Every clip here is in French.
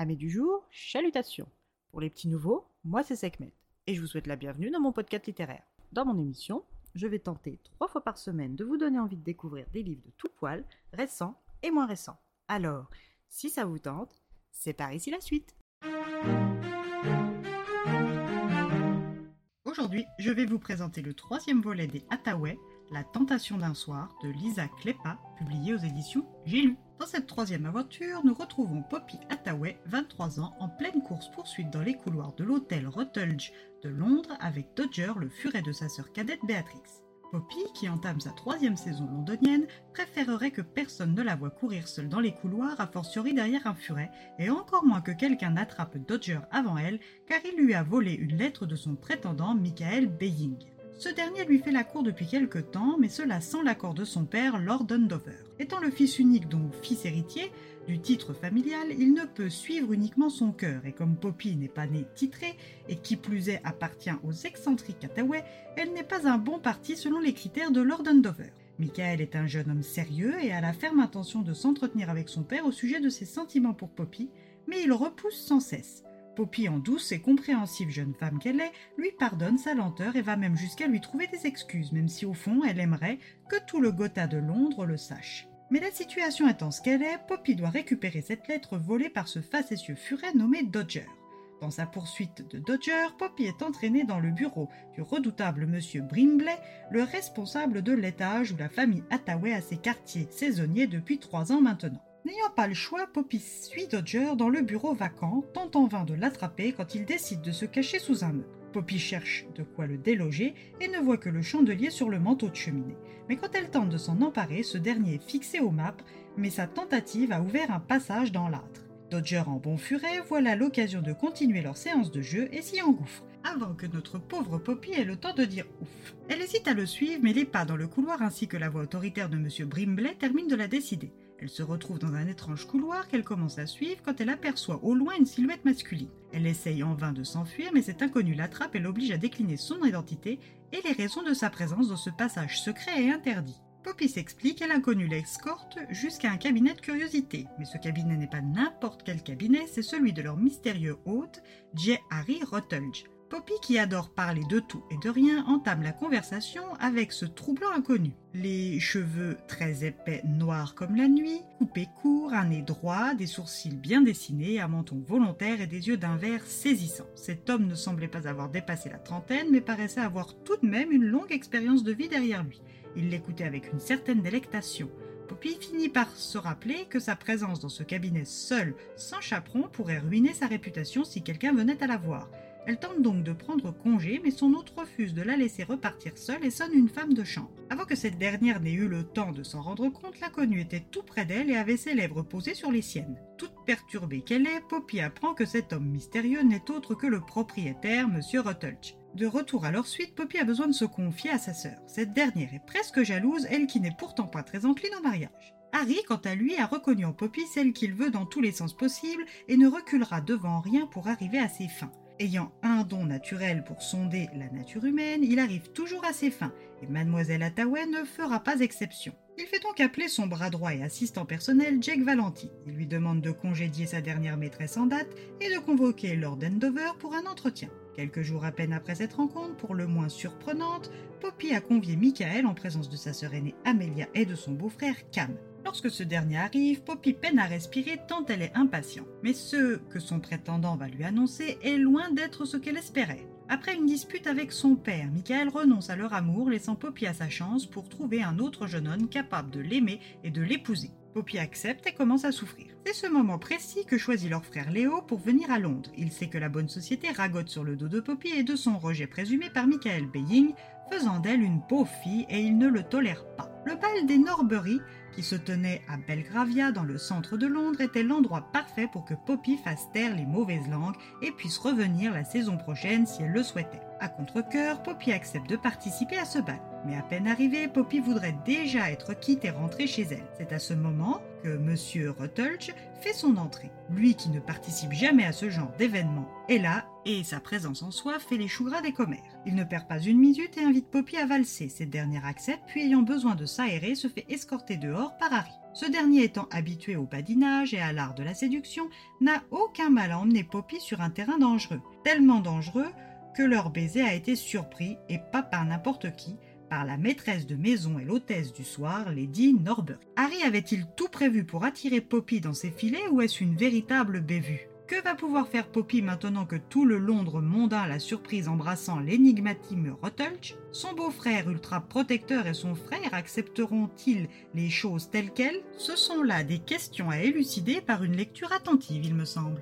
Amis du jour, chalutations. Pour les petits nouveaux, moi c'est Sekhmet et je vous souhaite la bienvenue dans mon podcast littéraire. Dans mon émission, je vais tenter trois fois par semaine de vous donner envie de découvrir des livres de tout poil, récents et moins récents. Alors, si ça vous tente, c'est par ici la suite. Aujourd'hui, je vais vous présenter le troisième volet des Hathaway, La tentation d'un soir de Lisa Klepa, publié aux éditions J'ai lu. Dans cette troisième aventure, nous retrouvons Poppy Hathaway, 23 ans, en pleine course-poursuite dans les couloirs de l'hôtel Rutledge de Londres avec Dodger, le furet de sa sœur cadette Béatrix. Poppy, qui entame sa troisième saison londonienne, préférerait que personne ne la voie courir seule dans les couloirs, a fortiori derrière un furet, et encore moins que quelqu'un n'attrape Dodger avant elle, car il lui a volé une lettre de son prétendant Michael Baying. Ce dernier lui fait la cour depuis quelque temps, mais cela sans l'accord de son père, Lord Dundover. Étant le fils unique, donc fils héritier, du titre familial, il ne peut suivre uniquement son cœur, et comme Poppy n'est pas née titrée, et qui plus est appartient aux excentriques Hathaway, elle n'est pas un bon parti selon les critères de Lord Dundover. Michael est un jeune homme sérieux et a la ferme intention de s'entretenir avec son père au sujet de ses sentiments pour Poppy, mais il repousse sans cesse. Poppy, en douce et compréhensive jeune femme qu'elle est, lui pardonne sa lenteur et va même jusqu'à lui trouver des excuses, même si au fond elle aimerait que tout le Gotha de Londres le sache. Mais la situation ce qu'elle est, Poppy doit récupérer cette lettre volée par ce facétieux furet nommé Dodger. Dans sa poursuite de Dodger, Poppy est entraînée dans le bureau du redoutable monsieur Brimbley, le responsable de l'étage où la famille Hathaway a ses quartiers saisonniers depuis trois ans maintenant. N'ayant pas le choix, Poppy suit Dodger dans le bureau vacant, tentant en vain de l'attraper quand il décide de se cacher sous un meuble. Poppy cherche de quoi le déloger et ne voit que le chandelier sur le manteau de cheminée. Mais quand elle tente de s'en emparer, ce dernier est fixé au map, mais sa tentative a ouvert un passage dans l'âtre. Dodger en bon furet, voilà l'occasion de continuer leur séance de jeu et s'y engouffre, avant que notre pauvre Poppy ait le temps de dire ouf. Elle hésite à le suivre, mais les pas dans le couloir ainsi que la voix autoritaire de M. Brimbley terminent de la décider. Elle se retrouve dans un étrange couloir qu'elle commence à suivre quand elle aperçoit au loin une silhouette masculine. Elle essaye en vain de s'enfuir, mais cet inconnu l'attrape et l'oblige à décliner son identité et les raisons de sa présence dans ce passage secret et interdit. Poppy s'explique et l'inconnu l'escorte jusqu'à un cabinet de curiosité. Mais ce cabinet n'est pas n'importe quel cabinet, c'est celui de leur mystérieux hôte, J. Harry Rutledge. Poppy, qui adore parler de tout et de rien, entame la conversation avec ce troublant inconnu. Les cheveux très épais, noirs comme la nuit, coupés courts, un nez droit, des sourcils bien dessinés, un menton volontaire et des yeux d'un vert saisissant. Cet homme ne semblait pas avoir dépassé la trentaine, mais paraissait avoir tout de même une longue expérience de vie derrière lui. Il l'écoutait avec une certaine délectation. Poppy finit par se rappeler que sa présence dans ce cabinet seul, sans chaperon, pourrait ruiner sa réputation si quelqu'un venait à la voir. Elle tente donc de prendre congé, mais son hôte refuse de la laisser repartir seule et sonne une femme de chambre. Avant que cette dernière n'ait eu le temps de s'en rendre compte, l'inconnue était tout près d'elle et avait ses lèvres posées sur les siennes. Toute perturbée qu'elle est, Poppy apprend que cet homme mystérieux n'est autre que le propriétaire, M. Rutledge. De retour à leur suite, Poppy a besoin de se confier à sa sœur. Cette dernière est presque jalouse, elle qui n'est pourtant pas très encline au mariage. Harry, quant à lui, a reconnu en Poppy celle qu'il veut dans tous les sens possibles et ne reculera devant rien pour arriver à ses fins. Ayant un don naturel pour sonder la nature humaine, il arrive toujours à ses fins, et mademoiselle Hathaway ne fera pas exception. Il fait donc appeler son bras droit et assistant personnel Jake Valenti. Il lui demande de congédier sa dernière maîtresse en date et de convoquer Lord Endover pour un entretien. Quelques jours à peine après cette rencontre, pour le moins surprenante, Poppy a convié Michael en présence de sa sœur aînée Amelia et de son beau-frère Cam. Lorsque ce dernier arrive, Poppy peine à respirer tant elle est impatiente. Mais ce que son prétendant va lui annoncer est loin d'être ce qu'elle espérait. Après une dispute avec son père, Michael renonce à leur amour, laissant Poppy à sa chance pour trouver un autre jeune homme capable de l'aimer et de l'épouser. Poppy accepte et commence à souffrir. C'est ce moment précis que choisit leur frère Léo pour venir à Londres. Il sait que la bonne société ragote sur le dos de Poppy et de son rejet présumé par Michael Baying, faisant d'elle une pauvre fille et il ne le tolère pas. Le bal des Norbury, qui se tenait à Belgravia dans le centre de Londres, était l'endroit parfait pour que Poppy fasse taire les mauvaises langues et puisse revenir la saison prochaine si elle le souhaitait. À contre-coeur, Poppy accepte de participer à ce bal. Mais à peine arrivée, Poppy voudrait déjà être quitte et rentrer chez elle. C'est à ce moment que Monsieur Rutledge fait son entrée. Lui qui ne participe jamais à ce genre d'événement est là et sa présence en soi fait les choux gras des commères. Il ne perd pas une minute et invite Poppy à valser. Cette dernière accepte, puis ayant besoin de s'aérer, se fait escorter dehors par Harry. Ce dernier étant habitué au badinage et à l'art de la séduction, n'a aucun mal à emmener Poppy sur un terrain dangereux. Tellement dangereux que leur baiser a été surpris, et pas par n'importe qui, par la maîtresse de maison et l'hôtesse du soir, Lady Norbury. Harry avait-il tout prévu pour attirer Poppy dans ses filets ou est-ce une véritable bévue? Que va pouvoir faire Poppy maintenant que tout le Londres mondain l'a surprise embrassant l'énigmatime Rotulch Son beau-frère ultra protecteur et son frère accepteront-ils les choses telles quelles? Ce sont là des questions à élucider par une lecture attentive, il me semble.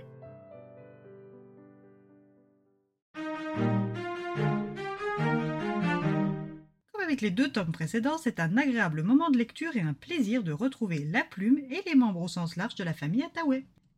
avec les deux tomes précédents, c'est un agréable moment de lecture et un plaisir de retrouver la plume et les membres au sens large de la famille Attaway.